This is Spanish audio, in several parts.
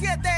7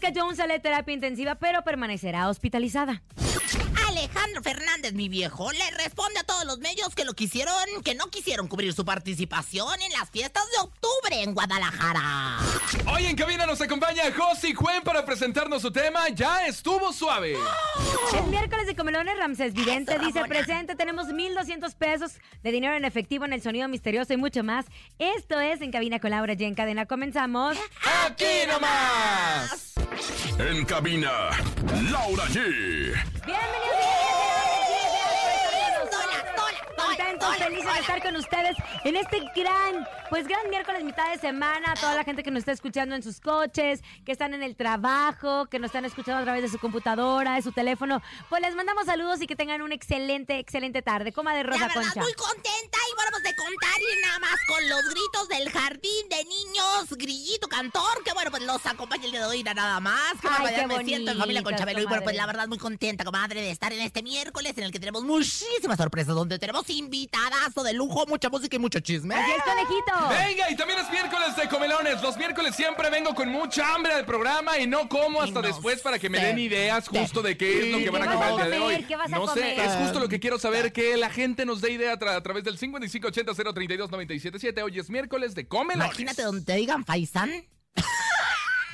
Rebecca Jones sale de terapia intensiva, pero permanecerá hospitalizada. Alejandro Fernández, mi viejo, le responde a todos los medios que lo quisieron, que no quisieron cubrir su participación en las fiestas de octubre en Guadalajara. Hoy en cabina nos acompaña Josi Cuen para presentarnos su tema Ya estuvo suave. El miércoles de Comelones, Ramses Vidente Eso, dice presente, tenemos 1.200 pesos de dinero en efectivo en el sonido misterioso y mucho más. Esto es En Cabina con Laura G. En cadena comenzamos. ¡Aquí nomás! En cabina, Laura G. Bienvenidos tola, felices de estar con ustedes en este gran, pues gran miércoles, mitad de semana. Toda la gente que nos está escuchando en sus coches, que están en el trabajo, que nos están escuchando a través de su computadora, de su teléfono. Pues les mandamos saludos y que tengan una excelente, excelente tarde. Coma de La Rosa verdad, Concha. muy contenta y pues de contar y nada más con los gritos del jardín de niños, grillito cantor, que bueno, pues los acompaña el día de hoy nada más. Que Ay, qué me siento en familia con Chabelo y bueno, pues la verdad muy contenta, comadre, de estar en este miércoles en el que tenemos muchísimas sorpresas, donde tenemos invitadazo de lujo, mucha música y mucho chisme. Así es, conejito. Venga, y también es miércoles de comelones. Los miércoles siempre vengo con mucha hambre al programa y no como hasta no después para que me den ideas justo de qué es lo que van a ¿Qué vas comer el día de hoy. ¿Qué vas a no sé, es justo lo que quiero saber, que la gente nos dé idea a, tra- a través del 5580 032 977. Hoy es miércoles de comelones. Imagínate donde te digan Faisán.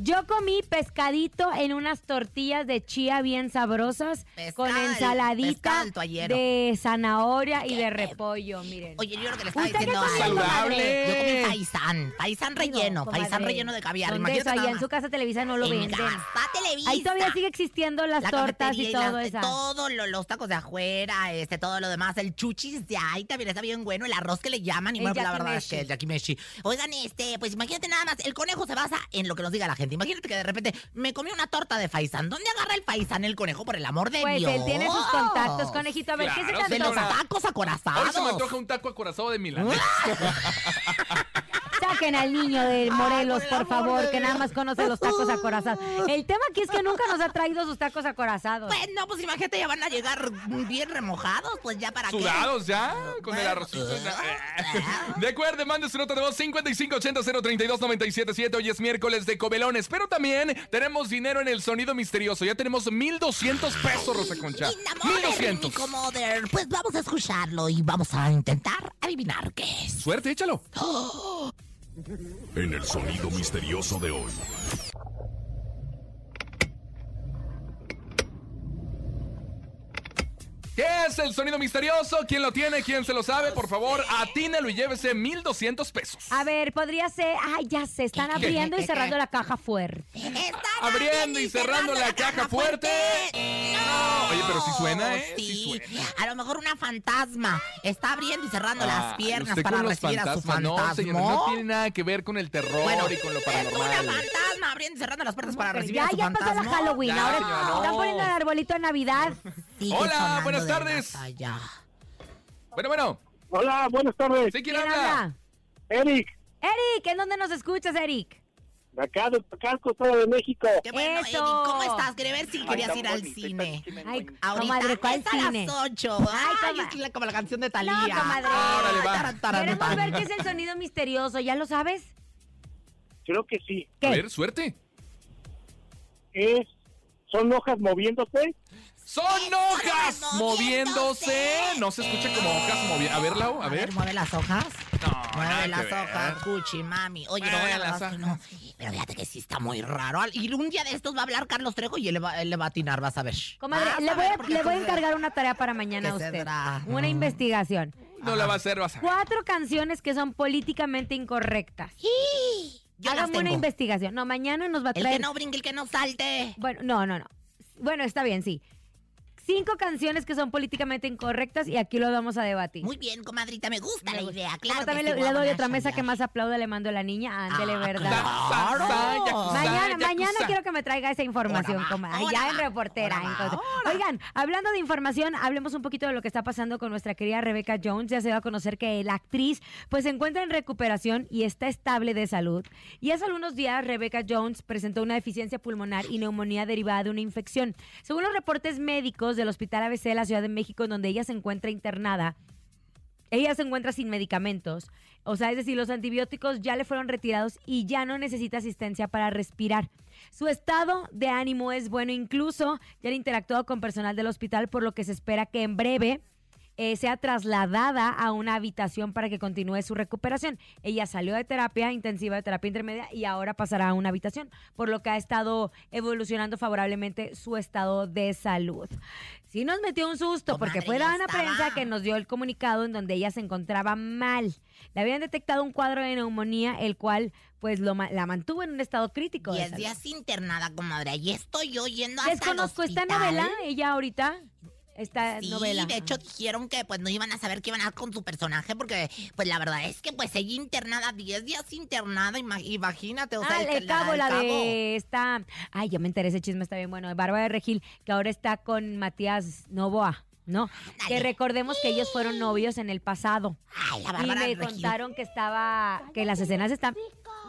Yo comí pescadito en unas tortillas de chía bien sabrosas con Pescado, ensaladita de zanahoria y de repollo, miren. Oye, yo lo que le estaba ¿Usted qué diciendo Saludable. Yo comí faisán, faisán relleno, Comadre, faisán relleno de caviar. ¿dónde Imagínate Allá en su casa Televisa no lo En venden. Gazpa Televisa. Ahí todavía sigue existiendo las La tortas y todo eso. Todo lo- los tacos de afuera, este, todo lo demás, el chuchis de ahí también está bien bueno, el arroz que le llaman y bueno, pues la verdad es que el yakimeshi. Oigan, este, pues imagínate nada más, el conejo se basa en lo que nos diga la gente. Imagínate que de repente me comí una torta de faisán. ¿Dónde agarra el faisán el conejo por el amor de Pues Dios? él tiene sus contactos, conejito. A ver, ¿qué se Claro, te De los tacos acorazados. Hoy se me antoja un taco acorazado de Milán. Saquen al niño de Morelos, por favor, de que nada más conoce los tacos acorazados. El tema aquí es que nunca nos ha traído sus tacos acorazados. Pues no, pues imagínate, ya van a llegar bien remojados, pues ya para qué. Sudados ya, con el arrocito. De acuerdo, mande su nota de voz 5580-032-977. Hoy es miércoles de comelones, pero también tenemos dinero en el sonido misterioso. Ya tenemos 1200 pesos, Rosa Concha. Inamoder, 1200. Nicomoder. Pues vamos a escucharlo y vamos a intentar adivinar qué es. Suerte, échalo. En el sonido misterioso de hoy. ¿Qué es el sonido misterioso? ¿Quién lo tiene? ¿Quién se lo sabe? Por favor, atínelo y llévese 1200 pesos. A ver, podría ser. Ay, ya se están abriendo y cerrando la caja fuerte. Están Abriendo y cerrando la caja fuerte. No. Oye, pero sí suena, ¿eh? Sí Sí, a lo mejor una fantasma está abriendo y cerrando las Ah, piernas para recibir a su fantasma. No, señor, no tiene nada que ver con el terror Bueno, y con lo es una paranormal. fantasma abriendo y cerrando las puertas para recibir ya, a su ya pasó la. Halloween. Ya, Ahora señora, no. están poniendo el arbolito de Navidad. Sigue Hola, buenas de tardes. Bueno, bueno. Hola, buenas tardes. ¿Sí quién, ¿Quién habla? habla? Eric, Eric, ¿en dónde nos escuchas, Eric? De acá de Pacasco, Estado de México. Qué bueno, Eso. Eric, ¿cómo estás? Quería ver si querías ir al cine. Ay, Ahorita comadre, ¿cuál es a cine? las 8. Ay, Ay, es la- como la canción de Talía. No, comadre. Órale, va. Taran, taran, Queremos taran. ver qué es el sonido misterioso, ¿ya lo sabes? Creo que sí. ¿Qué? A ver, suerte. Es, son hojas moviéndose. Son hojas hojas moviéndose. No se escucha como hojas moviéndose. A ver, Lau, a ver. mueve las hojas. No, Mueve las hojas, Cuchi, mami. Oye, no, Mueve la las que no. Pero fíjate que sí está muy raro. Y un día de estos va a hablar Carlos Trejo y él le va, él le va a atinar, vas a ver. Comadre, Vas le voy a, le voy a encargar una tarea para mañana a ¿Qué usted. será? Una Mm. investigación. No la va a hacer, vas a ver. Cuatro canciones que son políticamente incorrectas. Yo las Hágame una investigación. No, mañana nos va a El traer. que no brinque, el que no salte. Bueno, no, no, no. Bueno, está bien, sí. Cinco canciones que son políticamente incorrectas y aquí lo vamos a debatir. Muy bien, comadrita, me gusta Me la gusta. idea. Claro también le, le doy otra mesa que más aplaude le mando a la niña. Ándele, Ah, ¿verdad? claro. Mañana, mañana quiero que me traiga esa información, va, comadre. Ya en va, reportera. va. Oigan, hablando de información, hablemos un poquito de lo que está pasando con nuestra querida Rebecca Jones. Ya se dio a conocer que la actriz pues se encuentra en recuperación y está estable de salud. Y hace algunos días Rebecca Jones presentó una deficiencia pulmonar y neumonía derivada de una infección. Según los reportes médicos del Hospital ABC de la Ciudad de México, en donde ella se encuentra internada, ella se encuentra sin medicamentos. O sea, es decir, los antibióticos ya le fueron retirados y ya no necesita asistencia para respirar. Su estado de ánimo es bueno, incluso ya han interactuado con personal del hospital, por lo que se espera que en breve eh, sea trasladada a una habitación para que continúe su recuperación. Ella salió de terapia intensiva, de terapia intermedia y ahora pasará a una habitación, por lo que ha estado evolucionando favorablemente su estado de salud. Sí nos metió un susto porque fue Dana estaba. Prensa que nos dio el comunicado en donde ella se encontraba mal. Le habían detectado un cuadro de neumonía, el cual pues lo, la mantuvo en un estado crítico. de Diez salud. días internada, comadre. Ahí estoy yo yendo hasta Desconozco, ¿está novela ella ahorita? Esta Sí, novela. de hecho dijeron que pues no iban a saber qué iban a hacer con su personaje porque pues la verdad es que pues ella internada 10 días internada, ima- imagínate, o sea, ah, el el cabo, la de esta. Ay, ya me enteré, ese chisme está bien bueno. De Bárbara de Regil, que ahora está con Matías Novoa, ¿no? Que recordemos que ellos fueron novios en el pasado. Ay, la Y me Regil. contaron que estaba. que las escenas están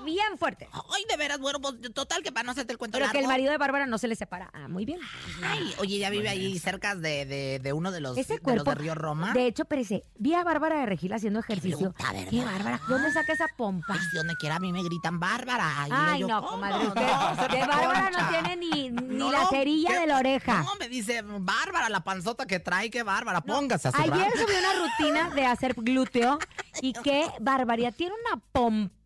bien fuertes. Ay, de veras, bueno, pues total que para no hacerte el cuento Pero que el marido de Bárbara no se le separa. Ah, muy bien. Ay, oye, ella vive ahí cerca de, de, de uno de los, Ese de, los cuerpo. de Río Roma. De hecho, parece. Vi a Bárbara de Regil haciendo ejercicio. bruta, ¿verdad? Qué bárbara. ¿Dónde saca esa pompa? Ay, si donde quiera a mí me gritan Bárbara. Y Ay, yo, no, comadre. Usted, No, de Bárbara no tiene ni, ni No, la cerilla ¿qué? de la oreja. No, me dice Bárbara, la panzota que trae, qué Bárbara, póngase a su Ayer subió una rutina de hacer glúteo y qué barbaridad. Tiene una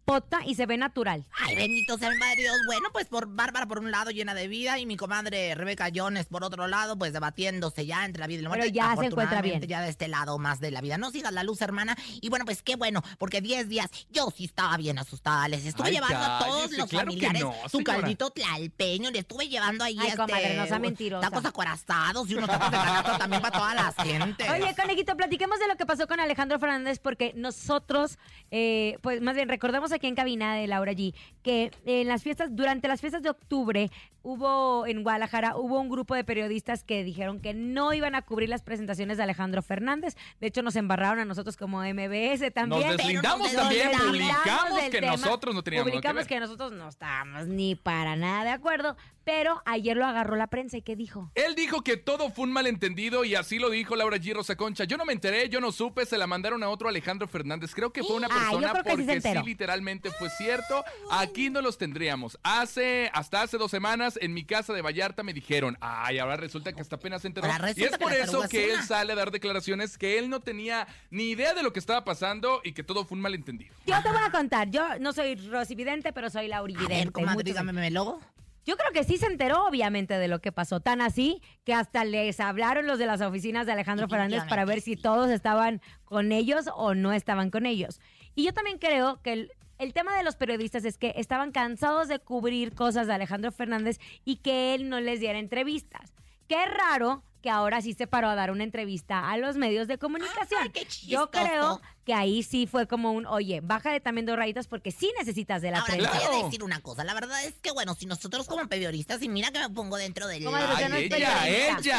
pompota y se ve natural. Ay, bendito sea mi madre Dios. Bueno, pues por Bárbara por un lado llena de vida y mi comadre Rebeca Jones por otro lado, pues debatiéndose ya entre la vida y la muerte. Pero ya se encuentra bien. Afortunadamente, Ya de este lado más de la vida. No sigas la luz, hermana. Y bueno, pues qué bueno, porque 10 días yo sí estaba bien asustada. Les estuve Ay, llevando a todos los claro familiares no, su caldito tlalpeño. Le estuve llevando ahí Ay, este, comadre, no sea mentirosa. tacos acorazados y unos tacos de canasta también para toda la gente. Oye, conejito, platiquemos de lo que pasó con Alejandro Fernández porque nosotros, eh, pues más bien recordamos aquí en cabina de Laura G que en las fiestas, durante las fiestas de octubre, hubo en Guadalajara, hubo un grupo de periodistas que dijeron que no iban a cubrir las presentaciones de Alejandro Fernández. De hecho, nos embarraron a nosotros como MBS también. Nos deslindamos nos también, deslindamos publicamos que tema. nosotros no teníamos nada que Publicamos ver. que nosotros no estábamos ni para nada de acuerdo, pero ayer lo agarró la prensa y ¿qué dijo? Él dijo que todo fue un malentendido y así lo dijo Laura G. Rosa Concha. Yo no me enteré, yo no supe, se la mandaron a otro Alejandro Fernández. Creo que fue una persona sí porque sí, literalmente fue cierto. Aquí no los tendríamos. Hace, hasta hace dos semanas en mi casa de Vallarta me dijeron, ay, ahora resulta que hasta apenas se enteró. Y es por eso que él sale a dar declaraciones que él no tenía ni idea de lo que estaba pasando y que todo fue un malentendido. Yo te voy a contar, yo no soy Rosy Vidente, pero soy Lauri A Vidente. ver, comadre, Muchos- dígame, ¿me logo? Yo creo que sí se enteró, obviamente, de lo que pasó. Tan así que hasta les hablaron los de las oficinas de Alejandro Fernández para ver si todos estaban con ellos o no estaban con ellos. Y yo también creo que el, el tema de los periodistas es que estaban cansados de cubrir cosas de Alejandro Fernández y que él no les diera entrevistas. Qué raro que ahora sí se paró a dar una entrevista a los medios de comunicación. Ay, qué Yo creo que ahí sí fue como un, oye, bájale también dos rayitas porque sí necesitas de la Ahora, prensa. les voy a decir una cosa. La verdad es que, bueno, si nosotros como periodistas, y mira que me pongo dentro del... Comadre, usted no es ella, periodista. ella, Sí, soy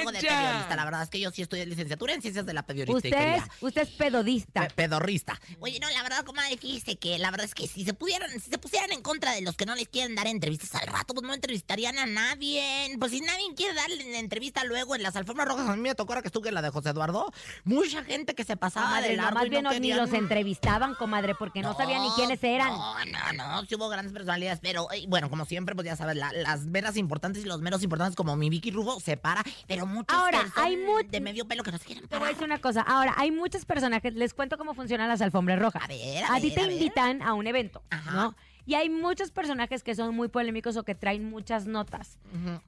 algo de ella. periodista. La verdad es que yo sí estoy en licenciatura en ciencias de la Usted es, periodistería. usted es pedodista. Pe- Pedorrista. Oye, no, la verdad, comadre, fíjese que la verdad es que si se pudieran, si se pusieran en contra de los que no les quieren dar entrevistas al rato, pues no entrevistarían a nadie. Pues si nadie quiere darle una entrevista luego en las alfombras rojas, a mí me tocó ahora que estuve en la de José Eduardo, mucha gente que se pasaba Comadre, de largo y bien no ni los entrevistaban, comadre, porque no, sabían ni quiénes eran. No, no, no, sí hubo grandes personalidades, pero eh, bueno, como siempre, pues ya sabes, la- las meras importantes y los meros importantes como mi Vicky Rufo se para, pero muchos Ahora, hay de medio pelo que no se quieren Te voy a parar. decir una cosa. Ahora, hay muchos personajes. Les cuento cómo funcionan las alfombras rojas. A ver, a, A ti te a ver. invitan a un evento, Ajá. ¿no? Y hay muchos personajes que son muy polémicos o que traen muchas notas.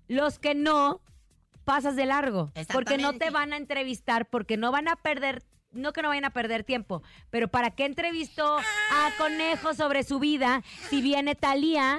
Los que no, pasas de largo. Porque no te van a entrevistar, porque no van a perder. No que no vayan a perder tiempo, pero ¿para qué entrevistó a Conejo sobre su vida si viene Talía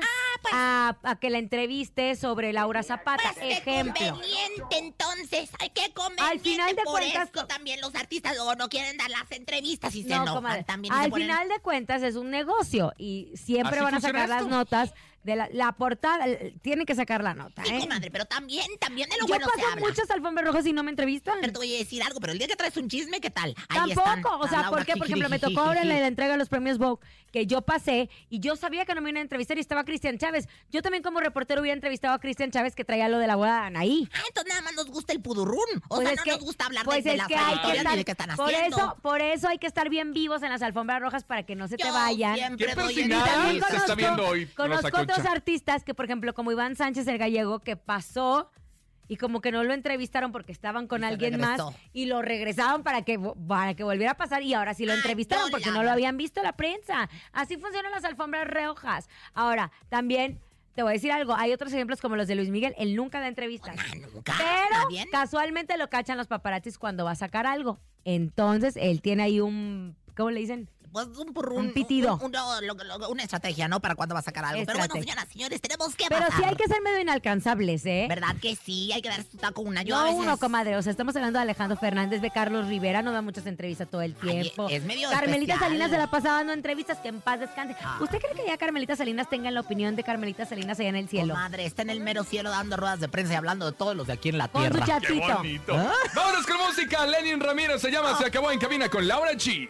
a, a que la entreviste sobre Laura Zapata? Ah, Pues qué Ejemplo. conveniente, entonces. Ay, qué conveniente. Al final de Por cuentas, eso también los artistas luego no quieren dar las entrevistas y se No, enojan comadre. también. Al ponen- final de cuentas es un negocio y siempre Así van a sacar las esto. notas de la, la portada. Tienen que sacar la nota, Sí, ¿eh? comadre, pero también, también de lo Yo bueno se paso habla. muchas alfombras rojas y no me entrevistan. Pero te voy a decir algo, pero el día que traes un chisme, ¿qué tal? Ahí Tampoco, están, o sea, Laura ¿por qué? Por ejemplo, me tocó ahora en la, entrega de los premios Vogue, que yo pasé y yo sabía que no me iban a entrevistar y estaba Cristian Chávez. Yo también como reportero hubiera entrevistado a Cristian Chávez que traía lo de la boda de Anaí. Ah, entonces nada más nos gusta el pudurrún. O Pues sea, es no que- nos gusta hablar pues de, de las que hay que trayectorias estar, ni de qué están por haciendo. eso, por eso hay que estar bien vivos en las alfombras rojas para que no se te vayan. siempre Qué doy. También se está viendo hoy, Conozco otros artistas que, por ejemplo, como Iván Sánchez, el gallego, que pasó y como que no lo entrevistaron porque estaban con alguien regresó. más y lo regresaron para que, para que volviera a pasar y ahora sí lo entrevistaron porque no lo habían visto la prensa. Así funcionan las alfombras rojas. Ahora, también... Te voy a decir algo, hay otros ejemplos como los de Luis Miguel, él nunca da entrevistas. Nunca. Pero casualmente lo cachan los paparazzis cuando va a sacar algo. Entonces, él tiene ahí un, ¿cómo le dicen? Pues un. Un pitido. un- lo- una estrategia, ¿no? Para cuando va a sacar algo. Pero bueno, señoras, señores, tenemos que Pero sí pasar. hay que ser medio inalcanzables, ¿eh? ¿Verdad que sí? Hay que dar su taco una. Yo a No veces... uno, comadre. O sea, estamos hablando de Alejandro Fernández, de Carlos Rivera, no da muchas entrevistas todo el Ay, tiempo. es medio Carmelita especial. Salinas se la pasaba dando entrevistas, que en paz descanse. Ah. ¿Usted cree que ya Carmelita Salinas tenga la opinión de Carmelita Salinas allá en el cielo? Madre, está en el mero cielo dando ruedas de prensa y hablando de todos los de aquí en la Con su tierra. Qué chatito. bonito. Vámonos con música. Lenin Ramírez se llama Se acabó en cabina con Laura G.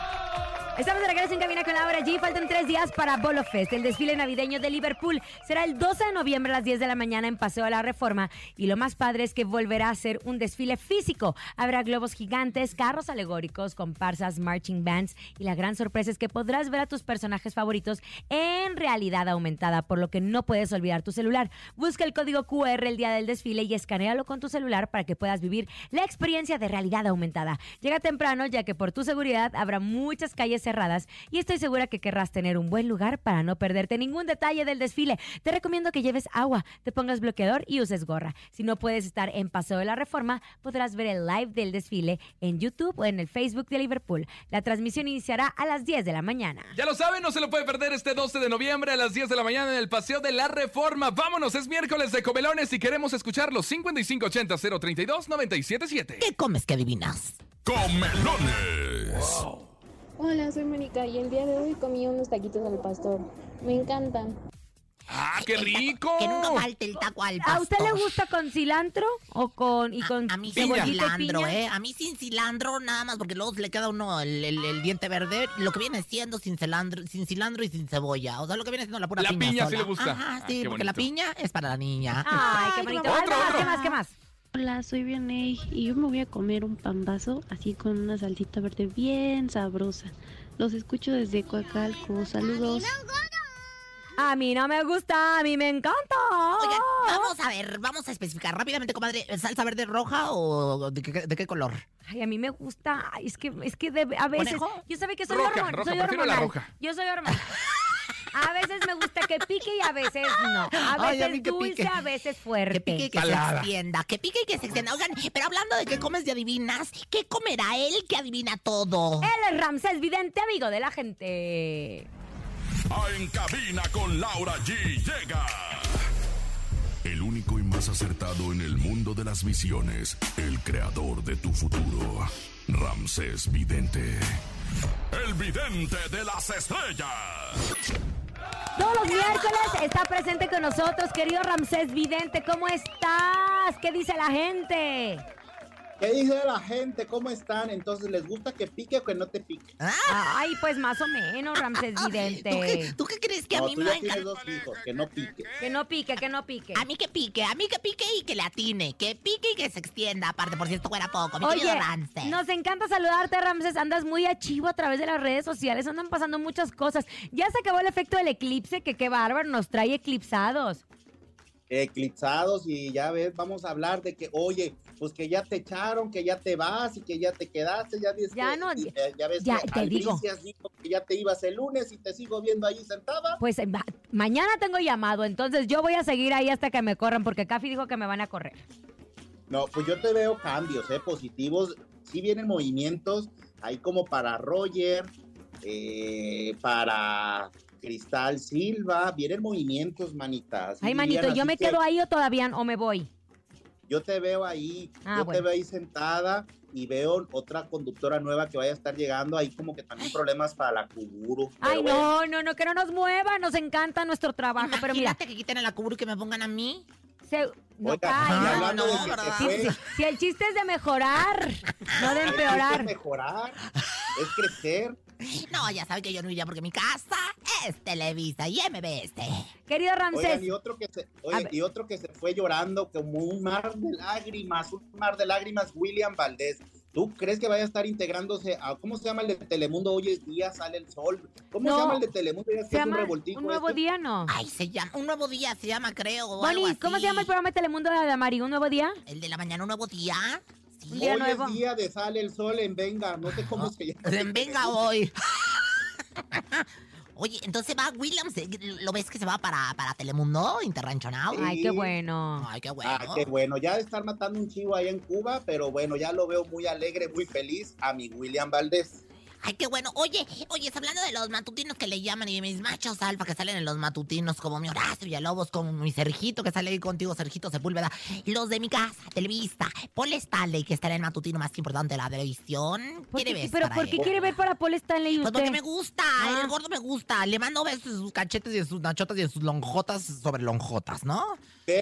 Estamos de regreso en Cabina con Laura G. Faltan tres días para Bolo Fest, el desfile navideño de Liverpool. Será el 12 de noviembre a las 10 de la mañana en Paseo de la Reforma. Y lo más padre es que volverá a ser un desfile físico. Habrá globos gigantes, carros alegóricos, comparsas, marching bands. Y la gran sorpresa es que podrás ver a tus personajes favoritos en realidad aumentada, por lo que no puedes olvidar tu celular. Busca el código QR el día del desfile y escanealo con tu celular para que puedas vivir la experiencia de realidad aumentada. Llega temprano, ya que por tu seguridad habrá muchas calles cerradas y estoy segura que querrás tener un buen lugar para no perderte ningún detalle del desfile. Te recomiendo que lleves agua, te pongas bloqueador y uses gorra. Si no puedes estar en Paseo de la Reforma, podrás ver el live del desfile en YouTube o en el Facebook de Liverpool. La transmisión iniciará a las 10 de la mañana. Ya lo saben, no se lo puede perder este 12 de noviembre a las 10 de la mañana en el Paseo de la Reforma. Vámonos, es miércoles de comelones y queremos escucharlos. 5580 032 977. ¿Qué comes que adivinas? Comelones. Hola, soy Mónica y el día de hoy comí unos taquitos al pastor. Me encantan. ¡Ah, qué taco- rico! Que nunca falte el taco al pastor. ¿A usted le gusta con cilantro o con y con A, a mí sin cilantro, piña? ¿eh? A mí sin cilantro nada más, porque luego le queda uno el, el- el diente verde. Lo que viene siendo sin cilantro, sin cilantro y sin cebolla. O sea, lo que viene siendo la pura La piña piña sí le gusta. Ajá, Ah, sí, qué porque la piña es para la niña. Ay, qué bonito. Otro, Algo más, otro. ¿Qué más? ¿Qué más? Hola, soy Vianey y yo me voy a comer un pambazo así con una salsita verde bien sabrosa. Los escucho desde Coacalco. Saludos. A mí no me gusta, a mí me encanta. Oigan, vamos a ver, vamos a especificar rápidamente, comadre, ¿salsa verde roja o de qué, de qué color? Ay, a mí me gusta. Es que, es que de- a veces. ¿Conejo? Yo sabe que soy, Roja, hormon- roja, soy la hormonal. roja. Yo soy hormonal. A veces me gusta que pique y a veces no. A Ay, veces a mí que dulce, pique. a veces fuerte. Que pique y que se extienda, que pique y que se extienda. Oigan, pero hablando de qué comes y adivinas, ¿qué comerá él que adivina todo? Él es Ramsés Vidente, amigo de la gente. a En Cabina con Laura G llega. El único y más acertado en el mundo de las visiones, el creador de tu futuro, Ramsés Vidente. El vidente de las estrellas. Todos los miércoles está presente con nosotros, querido Ramsés Vidente. ¿Cómo estás? ¿Qué dice la gente? ¿Qué dice la gente? ¿Cómo están? Entonces, ¿les gusta que pique o que no te pique? Ay, pues más o menos, Ramsés ¿Tú qué, Vidente. tú qué crees que a mí tú me ya dos hijos, que no pique. Que no pique, que no pique. A mí que pique, a mí que pique y que le atine. Que pique y que se extienda. Aparte, por cierto, fuera poco. Mi Oye, querido Ramsey. nos encanta saludarte, Ramses. Andas muy achivo a través de las redes sociales. Andan pasando muchas cosas. Ya se acabó el efecto del eclipse, que qué bárbaro, nos trae eclipsados. Eclipsados y ya ves, vamos a hablar de que, oye, pues que ya te echaron, que ya te vas y que ya te quedaste, ya ves Ya que- no, y, eh, ya ves ya que te digo. Dijo que ya te ibas el lunes y te sigo viendo ahí sentada. Pues eh, ma- mañana tengo llamado, entonces yo voy a seguir ahí hasta que me corran, porque Cafi dijo que me van a correr. No, pues yo te veo cambios, ¿eh? Positivos. Sí vienen movimientos, ahí como para Roger, eh, para Cristal Silva, vienen movimientos, manitas. Ay, manito, ¿yo me que quedo ahí o todavía o me voy? Yo te veo ahí, Ah, yo bueno. te veo ahí sentada y veo otra conductora nueva que vaya a estar llegando, ahí como que también problemas para la Kuburu. pero Ay, bueno. no, no, no, que no nos mueva, nos encanta nuestro trabajo, pero mira, Imagínate que quiten a la cubur y que me pongan a mí. se, no Oiga, no, no. Si, si- si el chiste es de mejorar, no de es empeorar. mejorar, es crecer. No, ya saben que yo no iría porque mi casa es Televisa y MBS. Querido Oigan, Ramsés, y otro que se, y otro que se fue llorando como un mar de lágrimas, un mar de lágrimas, William Valdés. ¿Tú crees que vaya a estar integrándose a, ¿cómo se llama el de Telemundo? Hoy es día, sale el sol. ¿Cómo No. se llama el de Telemundo? Ya se es un llama revoltijo Un Nuevo este. Día, ¿no? Ay, se llama, un nuevo día se llama, creo. Bonnie, ¿cómo se llama el programa de Telemundo de Adamari? ¿Un Nuevo Día? ¿El de la mañana, un nuevo día? Un día Hoy nuevo. es día de sale el sol en Venga, no sé cómo se llama. Venga hoy. Oye, entonces va Williams, eh, ¿lo ves que se va para, para Telemundo, Interranchonado? Sí. Ay, qué bueno. Ay, qué bueno. Ah, qué bueno, ya de estar matando un chivo allá en Cuba, pero bueno, ya lo veo muy alegre, muy feliz a mi William Valdés. Ay, qué bueno. Oye, oye, hablando de los matutinos que le llaman y de mis machos alfa que salen en los matutinos, como mi Horacio Villalobos, como mi Sergito que sale ahí contigo, Sergito Sepúlveda. Los de mi casa, Televista, Paul Stanley, que está en el matutino más importante de la televisión. ¿Por ¿Quiere ver ¿Pero por qué él? quiere ver para Paul Stanley Pues porque me gusta, Ah. el gordo me gusta. Le mando besos en sus cachetes y en sus nachotas y en sus lonjotas sobre lonjotas, ¿no?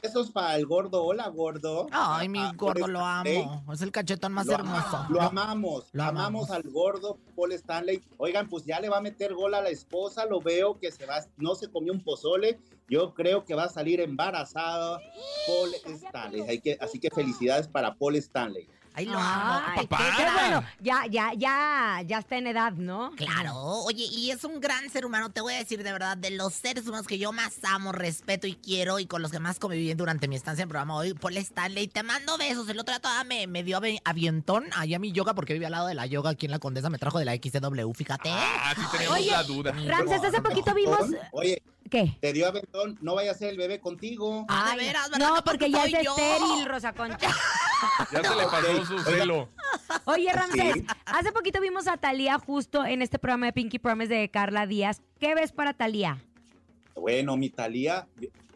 Besos para el gordo, hola gordo. Ay, mi Ah, gordo lo amo. Es el cachetón más Lo- hermoso. Lo amamos, Lo amamos amamos. al gordo Paul Stanley. Oigan, pues ya le va a meter gol a la esposa, lo veo que se va, no se comió un pozole. Yo creo que va a salir embarazada Paul Stanley. Hay que- así que felicidades para Paul Stanley. Ay, lo amo. Ay, qué, Papá. qué bueno. Ya, ya, ya, ya está en edad, ¿no? Claro, oye, y es un gran ser humano, te voy a decir de verdad, de los seres humanos que yo más amo, respeto y quiero y con los que más conviví durante mi estancia en programa hoy, Paul Stanley, te mando besos, el otro día todavía me, me dio avi- avientón allá a mi yoga porque vive al lado de la yoga aquí en la Condesa, me trajo de la XW, fíjate. Ah, sí teníamos Oye, la duda. Ramses, hace poquito vimos... Oye, ¿Qué? te dio aventón, no vaya a ser el bebé contigo. Ah, de veras, ¿verdad? No, que porque ya es soy yo? estéril, Rosa Concha. Ya se le pasó su celo. Oye, Ramsés, Sí. hace poquito vimos a Talía justo en este programa de Pinky Promise de Carla Díaz. ¿Qué ves para Talía? Bueno, mi Talía,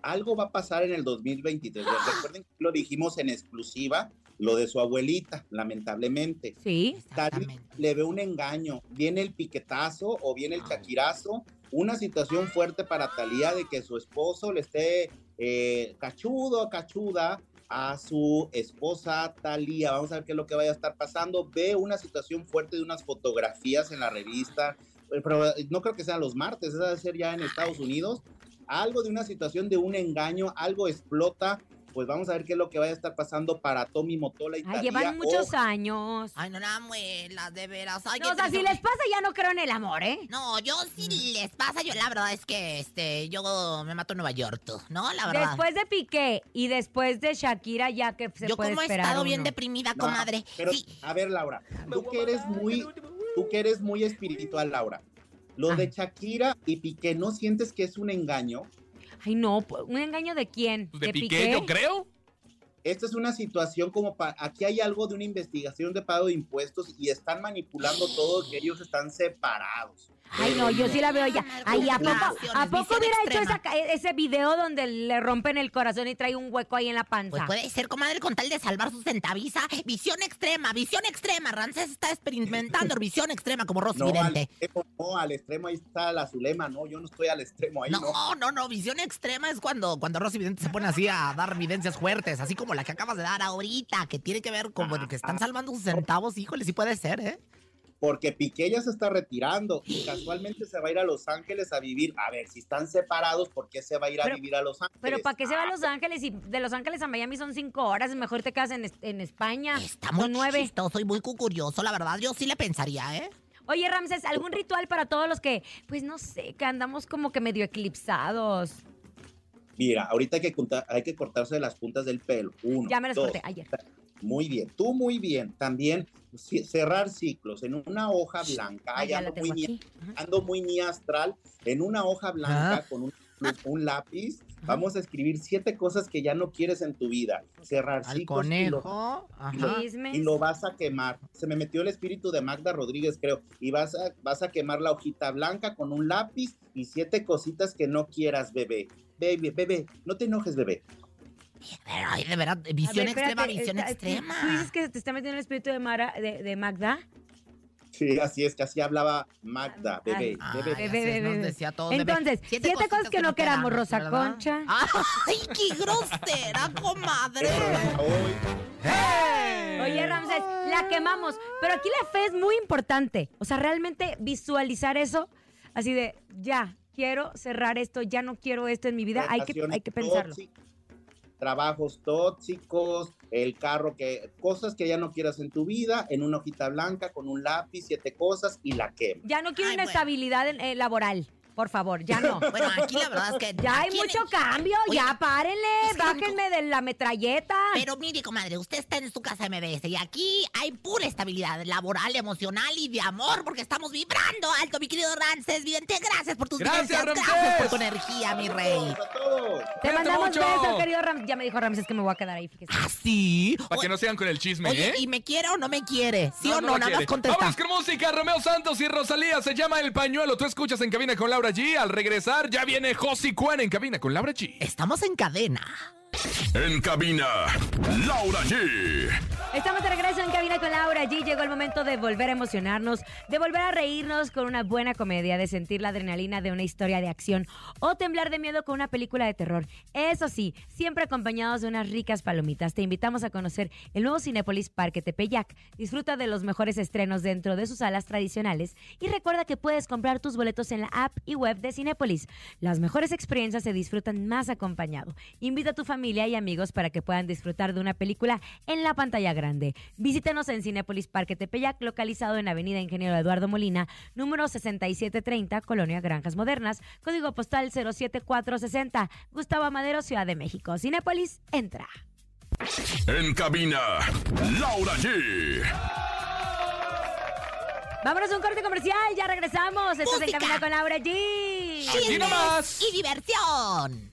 algo va a pasar en el 2023. Recuerden que lo dijimos en exclusiva, lo de su abuelita, lamentablemente. Sí. Talía le ve un engaño, viene el piquetazo o viene el chaquirazo, una situación fuerte para Talía de que su esposo le esté eh, cachudo, cachuda a su esposa Talía. Vamos a ver qué es lo que vaya a estar pasando. Ve una situación fuerte de unas fotografías en la revista, eh, pero no creo que sean los martes, esa debe ser ya en Estados Unidos. Algo de una situación de un engaño, algo explota. Pues vamos a ver qué es lo que vaya a estar pasando para Tommy Motola y Ay, llevan muchos años. Ay, no, nada, muela, de veras. Ay, No, o sea, si les pasa ya no creo en el amor, ¿eh? No, yo sí les pasa, yo la verdad es que este, yo me mato en Nueva York, tú, ¿no? La verdad. Después de Piqué y después de Shakira ya que se yo puede como he estado bien deprimida, No, comadre. Pero, Sí, a ver, Laura, tú que eres muy, tú que eres muy espiritual, Laura. Lo Ah. de Shakira y Piqué, ¿no sientes que es un engaño? Ay, no, pues, ¿un engaño de quién? Pues de Piqué, yo creo. Esta es una situación como para, aquí hay algo de una investigación de pago de impuestos y están manipulando todo que ellos están separados. Ay, no, yo sí la veo ya. Ay, ¿a poco, ¿a poco hubiera hecho esa e, ese video donde le rompen el corazón y trae un hueco ahí en la panza? Pues puede ser, comadre, con tal de salvar su centavisa. Visión extrema, visión extrema. Ramsés está experimentando visión extrema como Rosy No, al Vidente. extremo, no, al extremo ahí está la Zulema, no, yo no estoy al extremo ahí, no. No, no, no, visión extrema es cuando, cuando Rosy Vidente se pone así a dar evidencias fuertes, así como la que acabas de dar ahorita, que tiene que ver con bueno, que están salvando sus centavos. Híjole, sí puede ser, ¿eh? Porque Piqué ya se está retirando y casualmente se va a ir a Los Ángeles a vivir. A ver, si están separados, ¿por qué se va a ir a Pero- vivir a Los Ángeles? Pero ¿para qué se va a Ah, Los Ángeles? Y de Los Ángeles a Miami son cinco horas. Mejor te quedas en, en España. Está muy nueve. chistoso y muy curioso, la verdad. Yo sí le pensaría, ¿eh? Oye, Ramses, ¿algún ritual para todos los que, pues no sé, que andamos como que medio eclipsados? Mira, ahorita hay que, contar- hay que cortarse las puntas del pelo. Uno, Ya me dos, corté ayer. Muy bien, tú muy bien. También ci- cerrar ciclos en una hoja blanca. Ah, Ay, ya la ando, muy tengo ni, ando muy ni astral. En una hoja blanca Ajá. con un, un lápiz, vamos a escribir siete cosas que ya no quieres en tu vida. Cerrar Al ciclos y lo- conejo. y lo- Ajá. Chismes. y lo vas a quemar. Se me metió el espíritu de Magda Rodríguez, creo. Y vas a, vas a quemar la hojita blanca con un lápiz y siete cositas que no quieras, bebé. Bebé, bebé, no te enojes, bebé. Pero, ay, de verdad, visión ver, extrema, espérate, visión está- extrema. ¿Tú dices que te está metiendo el espíritu de, Mara, de, de Magda? Sí, así es que así hablaba Magda, bebé, Ay, bebé. Bebé, es, nos bebé. decía todo, bebé. Entonces, siete, cosas que, no queramos, Rosa ¿verdad? Concha. ¡Ay, qué grosera, comadre! Hoy, Oye, Ramses, la quemamos. Pero aquí la fe es muy importante. O sea, realmente visualizar eso, así de, ya, quiero cerrar esto, ya no quiero esto en mi vida. Hay que, hay que pensarlo. tóxicas, Trabajos tóxicos, el carro que, cosas que ya no quieras en tu vida, en una hojita blanca con un lápiz, siete cosas y la quema. Ya no quiero Ay, una bueno. estabilidad eh, laboral. Por favor, ya no. Bueno, aquí la verdad es que... Ya hay mucho cambio, Oye, ya párenle, bájenme de la metralleta. Pero mire, comadre, usted está en su casa MBS y aquí hay pura estabilidad laboral, emocional y de amor porque estamos vibrando alto, mi querido Ramses. Vidente, gracias por tus Gracias, gracias por tu energía, mi rey. A todos. Te Cuídate mandamos mucho. besos, querido Ramses. Ya me dijo Ramses que me voy a quedar ahí, fíjese. ¿Ah, sí? Para que no sigan con el chisme, Oye, ¿eh? ¿y me quiere o no me quiere? ¿Sí o no? Nada más quiere. contesta. Vámonos con música, Romeo Santos y Rosalía. Se llama El Pañuelo. Tú escuchas en cabina con Laura G. Al regresar, ya viene Josi Cuen en cabina con Laura G. Estamos en cadena. En cabina, Laura G. Estamos de regreso en Cabina con Laura G. Llegó el momento de volver a emocionarnos, de volver a reírnos con una buena comedia, de sentir la adrenalina de una historia de acción o temblar de miedo con una película de terror. Eso sí, siempre acompañados de unas ricas palomitas. Te invitamos a conocer el nuevo Cinépolis Parque Tepeyac. Disfruta de los mejores estrenos dentro de sus salas tradicionales y recuerda que puedes comprar tus boletos en la app y web de Cinépolis. Las mejores experiencias se disfrutan más acompañado. Invita a tu familia y amigos para que puedan disfrutar de una película en la pantalla grande. Visítanos en Cinépolis Parque Tepeyac, localizado en Avenida Ingeniero Eduardo Molina, número 6730, Colonia Granjas Modernas, código postal 07460, Gustavo Madero, Ciudad de México. Cinépolis, entra. En cabina, Laura G. Vámonos a un corte comercial, ya regresamos. Estás en. Cabina con Laura G. Aquí Chismes nomás. Y diversión.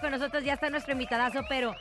Con nosotros. Ya está nuestro invitadazo, pero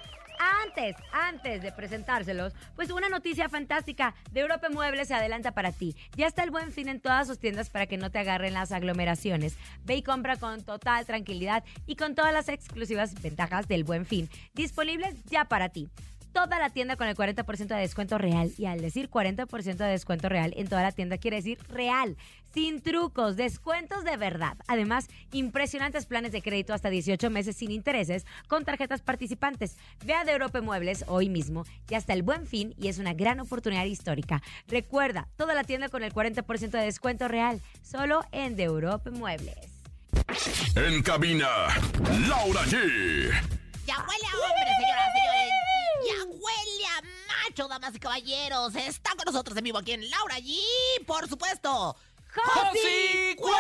antes, antes de presentárselos, pues una noticia fantástica. De Europa Muebles se adelanta para ti. Ya está el buen fin en todas sus tiendas para que no te agarren las aglomeraciones. Ve y compra con total tranquilidad y con todas las exclusivas ventajas del buen fin disponibles ya para ti. Toda la tienda con el 40% de descuento real. Y al decir 40% de descuento real en toda la tienda, quiere decir real. Sin trucos, descuentos de verdad. Además, impresionantes planes de crédito hasta 18 meses sin intereses con tarjetas participantes. Ve a De Europe Muebles hoy mismo y hasta el buen fin y es una gran oportunidad histórica. Recuerda, toda la tienda con el 40% de descuento real. Solo en De Europe Muebles. En cabina, Laura G. Ya huele a hombre, damas y caballeros. Está con nosotros en vivo aquí en Laura G. Por supuesto. ¡Josi Cuen!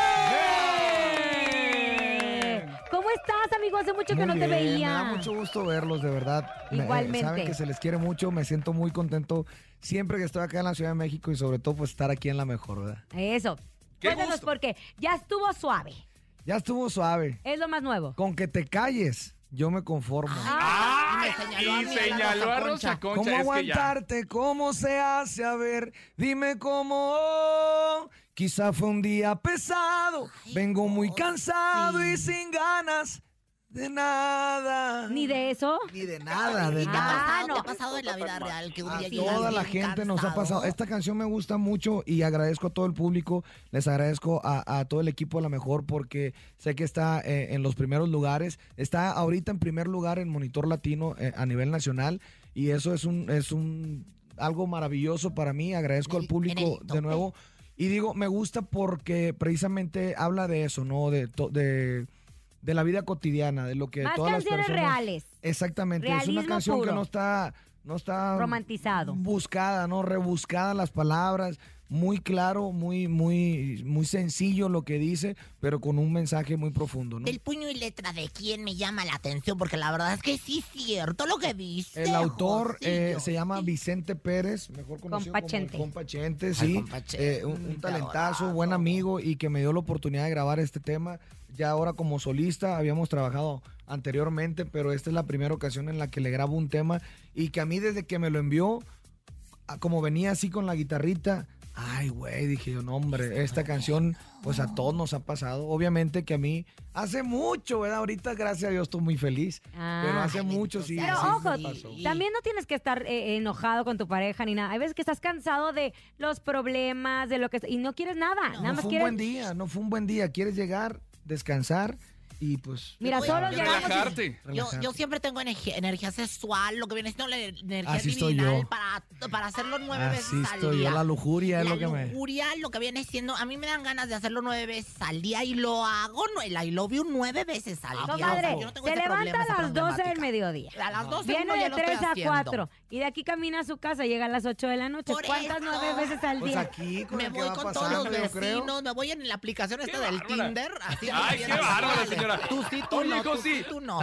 amigo? Hace mucho que Muy no te bien, veía. Me da mucho gusto verlos, de verdad. Me- eh, Igualmente. saben que se les quiere mucho, me siento muy contento siempre que estoy acá en la Ciudad de México y sobre todo pues estar aquí en la mejor, ¿verdad? Eso. Qué Cuéntanos gusto. por qué. Ya estuvo suave. Ya estuvo suave. Es lo más nuevo. Con que te calles, yo me conformo. Ah, Y me señaló a Y señaló a Rosa Rosa ¿Cómo Concha. Que ya. aguantarte? ¿Cómo se hace? A ver, dime cómo. Quizá fue un día pesado. Vengo muy cansado y sin ganas de nada. Ni de eso. Ni de nada, de ¿Qué te ha nada. pasado? no. ¿Qué ha pasado en la vida real? Que un A día llegas toda la gente nos ha pasado. Esta canción me gusta mucho y agradezco a todo el público. Les agradezco a, a todo el equipo a la mejor porque sé que está eh, en los primeros lugares. Está ahorita en primer lugar en Monitor Latino eh, a nivel nacional y eso es un es un algo maravilloso para mí. Agradezco el- al público de nuevo y digo me gusta porque precisamente habla de eso, no de to- de de la vida cotidiana, de lo que Más todas las canciones personas reales. Exactamente, es una Realismo canción que puro. no está no está Romantizado. buscada, ¿no? Rebuscada las palabras, muy claro, muy, muy, muy sencillo lo que dice, pero con un mensaje muy profundo, ¿no? Del puño y letra de quién me llama la atención, porque la verdad es que sí es cierto lo que dice. El autor eh, se llama Vicente Pérez, mejor conocido Compachente. como el Compachente, Ay, sí, Compachente, eh, un, un talentazo, adorado. buen amigo y que me dio la oportunidad de grabar este tema. Ya ahora como solista habíamos trabajado anteriormente, pero esta es la primera ocasión en la que le grabo un tema y que a mí desde que me lo envió, como venía así con la guitarrita, ay, güey, dije yo, no, hombre, esta canción, pues a todos nos ha pasado. Obviamente que a mí, hace mucho, ¿verdad? Ahorita, gracias a Dios, estoy muy feliz. Ah. pero hace Ay, mucho, sí. Pero sí, ojo, me pasó. también no tienes que estar eh, enojado con tu pareja ni nada. Hay veces que estás cansado de los problemas, de lo que... Y no quieres nada. nada no más fue un buen día, no fue un buen día. Quieres llegar, descansar y pues... Mira, solo y llegamos... y- Relajarte. Yo, yo siempre tengo energía, energía sexual, lo que viene siendo la energía Así divinal para, para hacerlo nueve Así veces al estoy día. yo, la lujuria es La lo que me... lujuria, lo que viene siendo, a mí me dan ganas de hacerlo nueve veces al día y lo hago, no, el I love you nueve veces al día. O sea, yo no tengo se ese levanta a las 12 del mediodía. A las 12 Viene de lo 3 estoy a haciendo. 4 y de aquí camina a su casa, llega a las 8 de la noche. Por ¿Cuántas eso. nueve veces al Pues día? aquí con Me voy con todos los vecinos, me voy en la aplicación esta del. Tinder. Así Ay, qué bárbara, señora. Tú sí, tú Oye, no, tú tú no.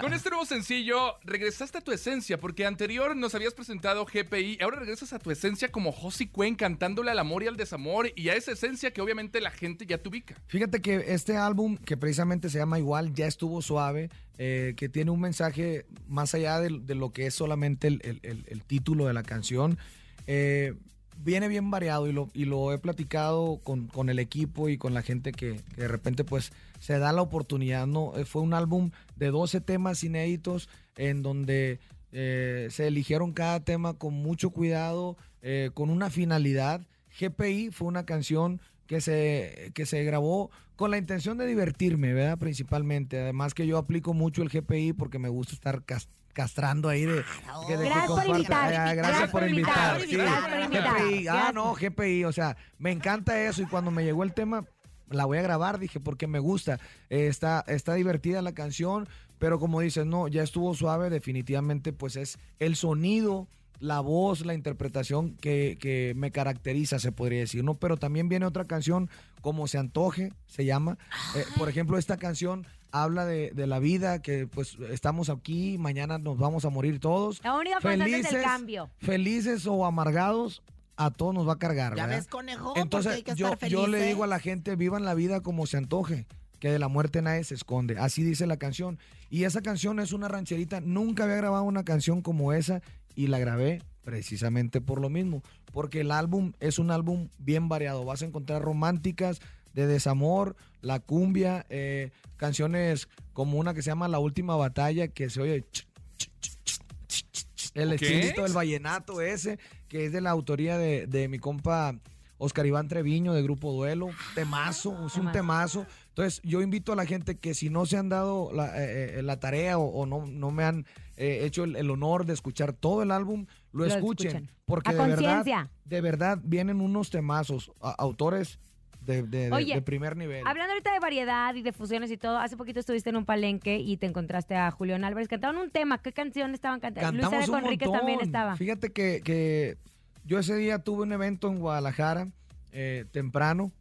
Con este nuevo sencillo, regresaste a tu esencia, porque anterior nos habías presentado GPI, ahora regresas a tu esencia como Josie Cuen, cantándole al amor y al desamor, y a esa esencia que obviamente la gente ya te ubica. Fíjate que este álbum, que precisamente se llama igual, ya estuvo suave, eh, que tiene un mensaje más allá de, de lo que es solamente el, el- el- el título de la canción. eh, viene bien variado y lo, y lo he platicado con, con el equipo y con la gente que, que de repente pues se da la oportunidad. ¿no? Eh, Fue un álbum de 12 temas inéditos en donde eh, se eligieron cada tema con mucho cuidado, eh, con una finalidad. GPI fue una canción que se, que se grabó con la intención de divertirme, ¿verdad? Principalmente. Además que yo aplico mucho el GPI porque me gusta estar cas- castrando ahí de, de- de que Gracias por invitar. Ah, Gracias por invitar. Sí, Gracias por invitar. GPI. Ah, no, GPI. O sea, me encanta eso y cuando me llegó el tema la voy a grabar, dije, porque me gusta. Eh, está, está divertida la canción, pero como dices, no, ya estuvo suave, definitivamente, pues es el sonido, la voz, la interpretación que, que me caracteriza, se podría decir, ¿no? Pero también viene otra canción, como se antoje, se llama. Eh, por ejemplo, esta canción habla de, de la vida, que pues estamos aquí, mañana nos vamos a morir todos. La única constante es el cambio. Felices o amargados, a todos nos va a cargar, ¿Ya ¿verdad? ves, conejo? Entonces, hay que yo, estar yo le digo a la gente, vivan la vida como se antoje, que de la muerte nadie se esconde. Así dice la canción. Y esa canción es una rancherita. Nunca había grabado una canción como esa y la grabé precisamente por lo mismo. Porque el álbum es un álbum bien variado. Vas a encontrar románticas, de desamor, la cumbia, eh, canciones como una que se llama La Última Batalla, que se oye... ch, ch, ch, ch, ch, ch, ch. El estilito del vallenato ese, que es de la autoría de, de mi compa Oscar Iván Treviño de Grupo Duelo. Temazo, es un temazo. Entonces, yo invito a la gente que si no se han dado la, eh, eh, la tarea o, o no, no me han eh, hecho el, el honor de escuchar todo el álbum, lo, Lo escuchen. escuchen. Porque A de verdad, de verdad vienen unos temazos, a- autores de, Oye, de primer nivel. Hablando ahorita de variedad y de fusiones y todo, hace poquito estuviste en un palenque y te encontraste a Julián Álvarez. Cantaban un tema. ¿Qué canción estaban cantando? Cantamos un Conríquez montón. también estaba. Fíjate que, que yo ese día tuve un evento en Guadalajara, eh, temprano.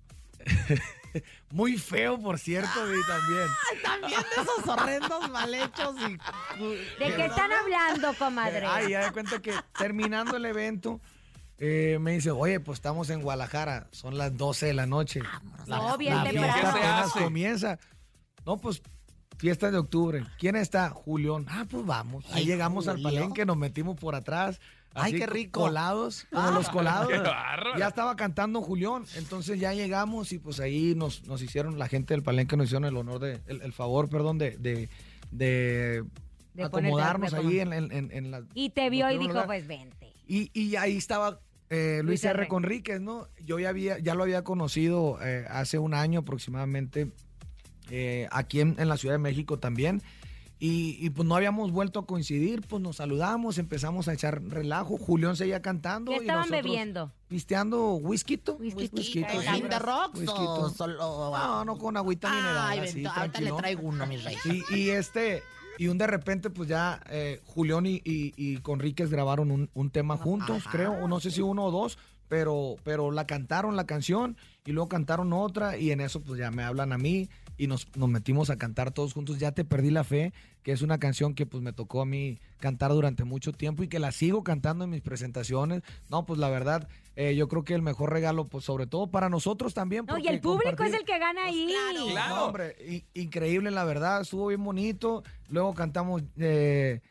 Muy feo, por cierto, y también. También de esos horrendos mal hechos y... ¿De qué están hablando, comadre? Ay, ya de cuenta que terminando el evento, eh, me dice, oye, pues estamos en Guadalajara, son las 12 de la noche. No, bien La fiesta ¿Qué se apenas comienza. No, pues fiesta de octubre. ¿Quién está? Julián. Ah, pues vamos. Ahí llegamos al palenque, nos metimos por atrás. Ay, qué co- rico. Colados, como los colados. Qué bárbaro. ya estaba cantando Julián. Entonces ya llegamos y pues ahí nos, nos hicieron, la gente del palenque nos hicieron el honor de, el, el favor, perdón, de, de, de De acomodarnos ahí en, en, en, en la... Y te vio y dijo, lugar. pues vente. Y, y ahí estaba eh, Luis Luis R. R. Conríquez, ¿no? Yo ya, había, ya lo había conocido eh, hace un año aproximadamente eh, aquí en, en la Ciudad de México también. Y, y, pues no habíamos vuelto a coincidir, pues nos saludamos, empezamos a echar relajo. Julián seguía cantando. ¿Qué y estaban nosotros bebiendo? Pisteando whisky. Whisky. ¿Whisky rocks o solo...? No, no, con agüita mineral. Ay, así, ahorita le traigo uno, mi rey. Y este, y un de repente, pues ya eh, Julián y, y, y Conríquez grabaron un, un tema juntos, Ajá. creo, o no sé si uno o dos, pero, pero la cantaron la canción y luego cantaron otra y en eso pues ya me hablan a mí y nos, nos metimos a cantar todos juntos. Ya te perdí la fe, que es una canción que pues me tocó a mí cantar durante mucho tiempo y que la sigo cantando en mis presentaciones. No, pues la verdad, eh, yo creo que el mejor regalo, pues sobre todo para nosotros también. No, y el público es el que gana Pues ahí. claro. Claro. no, hombre, increíble la verdad, estuvo bien bonito. Luego cantamos, eh,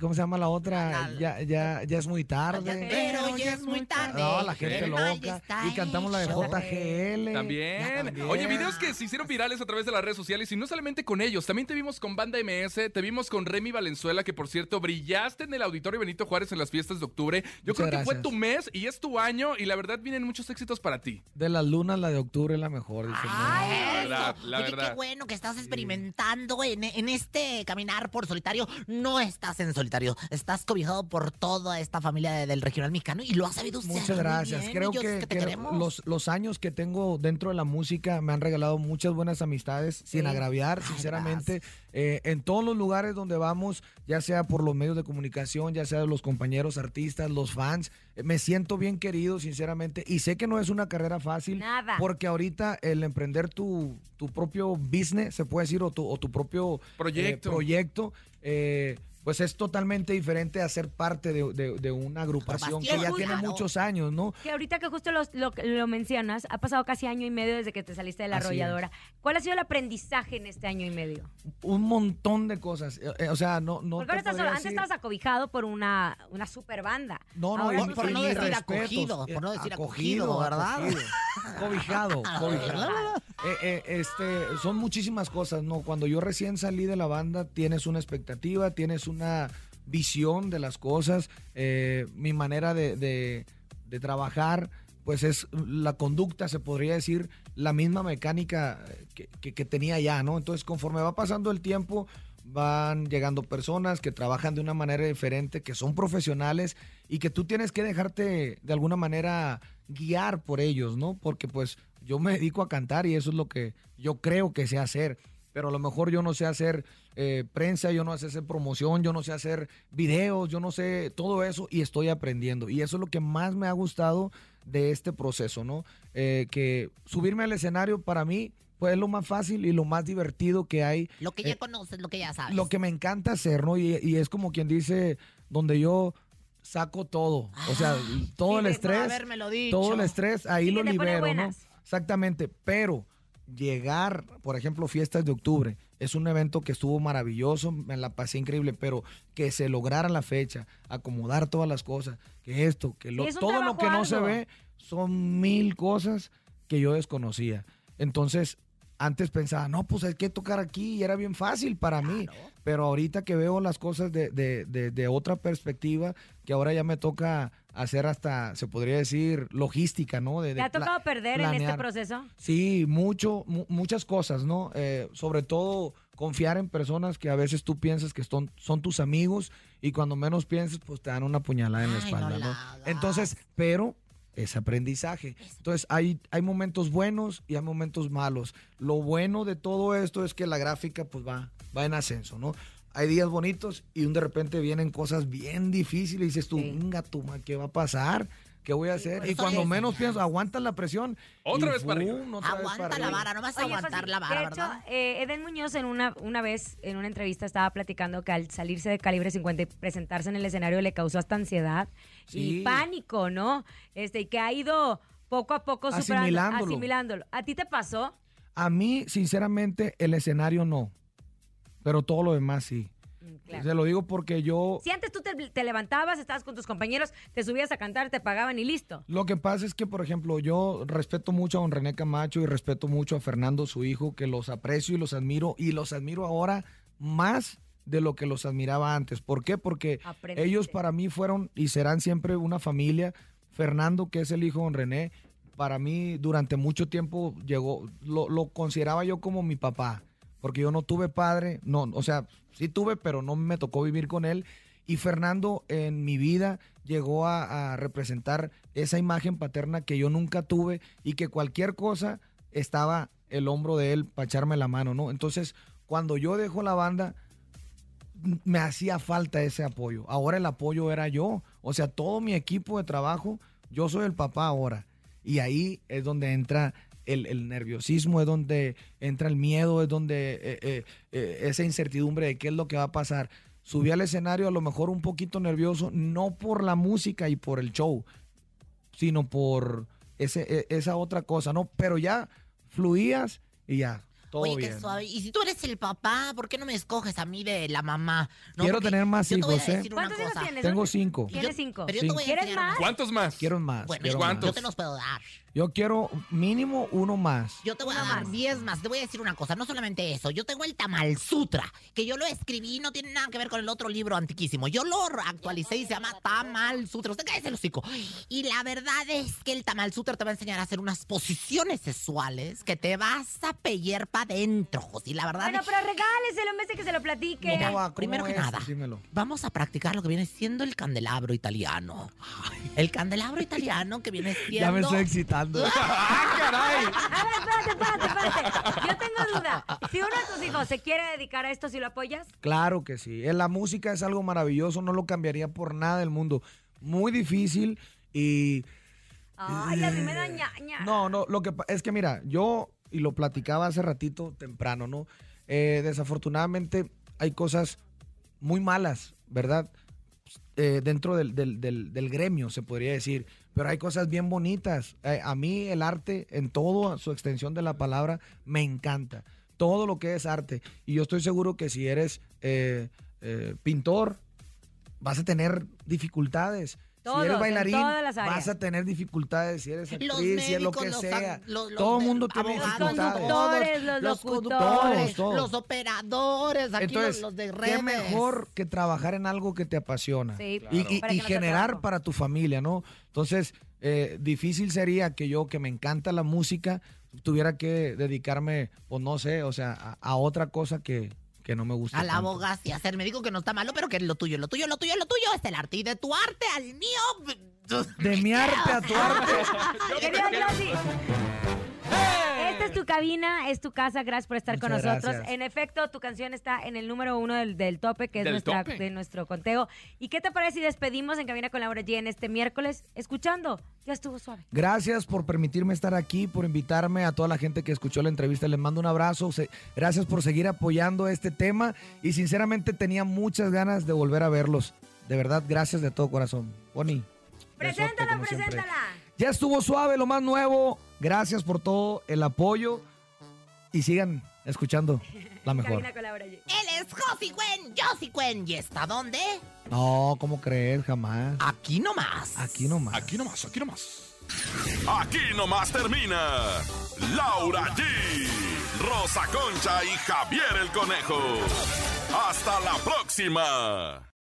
¿cómo se llama la otra? La- la- Ya, ya, ya es muy tarde. Pero ya es muy tarde. No, la gente loca. Y cantamos la de. JGL. También. Oye, videos que se hicieron virales a través de las redes sociales y no solamente con ellos, también te vimos con Banda MS, te vimos con Remy Valenzuela, que por cierto brillaste en el Auditorio Benito Juárez en las fiestas de octubre. Yo Muchas creo que fue tu mes y es tu año y la verdad vienen muchos éxitos para ti. De las lunas, la de octubre es la mejor. dice. Ay, La eso. verdad, la Oye, verdad. qué bueno que estás experimentando en, en este caminar por solitario. No estás en solitario, estás cobijado por toda esta familia de- del regional mexicano y lo has sabido usar Muchas gracias. bien, Creo que, los, los años que tengo dentro de la música me han regalado muchas buenas amistades, sin agraviar, Ay, sinceramente. Eh, en todos los lugares donde vamos, ya sea por los medios de comunicación, ya sea de los compañeros artistas, los fans, eh, me siento bien querido, sinceramente. Y sé que no es una carrera fácil. Nada. Porque ahorita el emprender tu, tu propio business, se puede decir, o tu, o tu propio eh, Proyecto. proyecto eh, pues es totalmente diferente a ser parte de, de- de una agrupación que ya tiene muchos años, ¿no? Que ahorita que justo lo, lo- lo mencionas, ha pasado casi año y medio desde que te saliste de la Así es. arrolladora. ¿Cuál ha sido el aprendizaje en este año y medio? Un montón de cosas. eh, eh, o sea, no, no. Porque ahora estás antes estabas acobijado por una, una super banda. No, no, Ahora por no decir respetos. acogido, por no decir acogido, ¿verdad? acogido. Cobijado, cobijado. Eh, eh, este, son muchísimas cosas, ¿no? Cuando yo recién salí de la banda, tienes una expectativa, tienes una visión de las cosas, eh, mi manera de, trabajar, pues es la conducta, se podría decir, la misma mecánica que, que- que tenía ya, ¿no? Entonces, conforme va pasando el tiempo, van llegando personas que trabajan de una manera diferente, que son profesionales y que tú tienes que dejarte de alguna manera guiar por ellos, ¿no? Porque pues yo me dedico a cantar y eso es lo que yo creo que sé hacer, pero a lo mejor yo no sé hacer eh, prensa, yo no sé hacer promoción, yo no sé hacer videos, yo no sé todo eso y estoy aprendiendo. Y eso es lo que más me ha gustado de este proceso, ¿no? Eh, que subirme al escenario para mí pues es lo más fácil y lo más divertido que hay Lo que ya eh, conoces, lo que ya sabes. lo que me encanta hacer, ¿no? Y, y es como quien dice, donde yo saco todo. O sea, todo el estrés, todo el estrés, ahí Sí, lo libero, ¿no? Exactamente, pero llegar, por ejemplo, fiestas de octubre, es un evento que estuvo maravilloso, me la pasé increíble, pero que se lograra la fecha, acomodar todas las cosas, que esto, que lo, es todo lo que no se ve, son mil cosas que yo desconocía. Entonces, antes pensaba, no, pues hay que tocar aquí y era bien fácil para mí. Pero ahorita que veo las cosas de, de- de- de otra perspectiva, que ahora ya me toca hacer hasta, se podría decir, logística, ¿no? De, ¿Te ha tocado perder en este proceso? Sí, mucho, mu- muchas cosas, ¿no? Eh, sobre todo confiar en personas que a veces tú piensas que son, son tus amigos y cuando menos piensas, pues te dan una puñalada en la no espalda, la ¿no? Entonces, pero es aprendizaje. Entonces, hay, hay momentos buenos y hay momentos malos. Lo bueno de todo esto es que la gráfica, pues va, va en ascenso, ¿no? Hay días bonitos y un de repente vienen cosas bien difíciles y dices tú, Sí. venga, tú, ma, ¿qué va a pasar? ¿Qué voy a hacer? Y cuando menos pienso, aguantan la presión. Otra y vez para vez Aguanta la arriba. vara, no vas a Oye, aguantar la vara, de hecho, ¿verdad? eh, Eden Muñoz en una, una vez en una entrevista estaba platicando que al salirse de Calibre 50 y presentarse en el escenario le causó hasta ansiedad Sí. y pánico, ¿no? Este, y que ha ido poco a poco superando, Asimilándolo. asimilándolo. ¿A ti te pasó? A mí, sinceramente, el escenario no. Pero todo lo demás sí. Mm, claro. Se lo digo porque yo... Si antes tú te, te levantabas, estabas con tus compañeros, te subías a cantar, te pagaban y listo. Lo que pasa es que, por ejemplo, yo respeto mucho a don René Camacho y respeto mucho a Fernando, su hijo, que los aprecio y los admiro. Y los admiro ahora más de lo que los admiraba antes. ¿Por qué? Porque ellos para mí fueron y serán siempre una familia. Fernando, que es el hijo de don René, para mí durante mucho tiempo llegó, lo, lo consideraba yo como mi papá, porque yo no tuve padre, no, o sea, sí tuve, pero no me tocó vivir con él. Y Fernando en mi vida llegó a, a representar esa imagen paterna que yo nunca tuve y que cualquier cosa estaba el hombro de él para echarme la mano, ¿no? Entonces, cuando yo dejo la banda, me hacía falta ese apoyo. Ahora el apoyo era yo. O sea, todo mi equipo de trabajo, yo soy el papá ahora. Y ahí es donde entra el, nerviosismo, es donde entra el miedo, es donde eh, eh, eh, esa incertidumbre de qué es lo que va a pasar. Subí al escenario a lo mejor un poquito nervioso, no por la música y por el show, sino por e- esa otra cosa, ¿no? Pero ya fluías y ya, todo Oye, bien. qué suave. Y si tú eres el papá, ¿por qué no me escoges a mí de la mamá? No, Quiero porque tener más yo te voy a hijos, ¿eh? decir una ¿Cuántos hijos cosa. tienes? Tengo ¿Dónde- cinco. Tienes Yo- cinco. pero yo te voy a ¿Quieres enseñar más? ¿Cuántos más? Quiero más. Bueno, quiero yo, ¿cuántos? yo te los puedo dar. Yo quiero mínimo uno más. Yo te voy a dar más. 10 más. Te voy a decir una cosa, no solamente eso. Yo tengo el Tamal Sutra, que yo lo escribí, no tiene nada que ver con el otro libro antiquísimo. Yo lo actualicé y se llama Tamal Sutra. Usted cállese el hocico. Y la verdad es que el Tamal Sutra te va a enseñar a hacer unas posiciones sexuales que te vas a pellear para adentro, José. Y la verdad Bueno, es pero regáleselo en vez de que se lo platique. Mira, ¿Cómo va? ¿Cómo primero que es? nada, Dímelo. vamos a practicar lo que viene siendo el candelabro italiano. El candelabro italiano que viene siendo... Ya me estoy excitando. A ver, espérate, espérate, espérate. Yo tengo duda. Si uno de tus hijos se quiere dedicar a esto, ¿si lo apoyas? Claro que sí. Eh, La música es algo maravilloso, no lo cambiaría por nada del mundo. Muy difícil y Ay, a mí me da ñaña. no, no, lo que es que mira, yo y lo platicaba hace ratito temprano, ¿no? Eh, desafortunadamente hay cosas muy malas, ¿verdad? Eh, dentro del, del- del- gremio, se podría decir. Pero hay cosas bien bonitas. Eh, a mí el arte, en toda su extensión de la palabra, me encanta. Todo lo que es arte. Y yo estoy seguro que si eres eh, pintor, vas a tener dificultades. Todos, si eres bailarín, todas las áreas. vas a tener dificultades. Si eres actriz, Los si es lo médicos, que los sea. ac- los- los Todo el mundo tiene abogados, dificultades. conductores, los Los locutores. conductores, todos. los operadores, aquí Entonces, los, los de redes. qué mejor que trabajar en algo que te apasiona Sí, y, y- para que y no sea generar trabajo. para tu familia, ¿no? Entonces, eh, difícil sería que yo, que me encanta la música, tuviera que dedicarme, o no sé, o sea, a, a otra cosa que, que no me gusta. A la tanto. abogacía, hacer médico que no está malo, pero que es lo tuyo, lo tuyo, lo tuyo, lo tuyo es el arte. Y de tu arte al mío. De mi arte a tu arte. Es tu cabina, es tu casa. Gracias por estar con nosotros. gracias. En efecto, tu canción está en el número uno del, del tope, que es ¿Del nuestra, tope? de nuestro conteo. ¿Y qué te parece si despedimos en Cabina con Laura G en este miércoles? Escuchando, ya estuvo suave. Gracias por permitirme estar aquí, por invitarme a toda la gente que escuchó la entrevista. Les mando un abrazo. Gracias por seguir apoyando este tema y sinceramente tenía muchas ganas de volver a verlos. De verdad, gracias de todo corazón. Bonnie. Preséntala, siempre. preséntala. Ya estuvo suave, lo más nuevo. Gracias por todo el apoyo y sigan escuchando la mejor. Cabina con Laura G. Él es Josi Cuen, Josi Cuen. ¿Y está dónde? No, ¿cómo crees? Jamás. Aquí nomás. Aquí nomás. Aquí nomás, aquí nomás. Aquí nomás termina Laura G, Rosa Concha y Javier el Conejo. Hasta la próxima.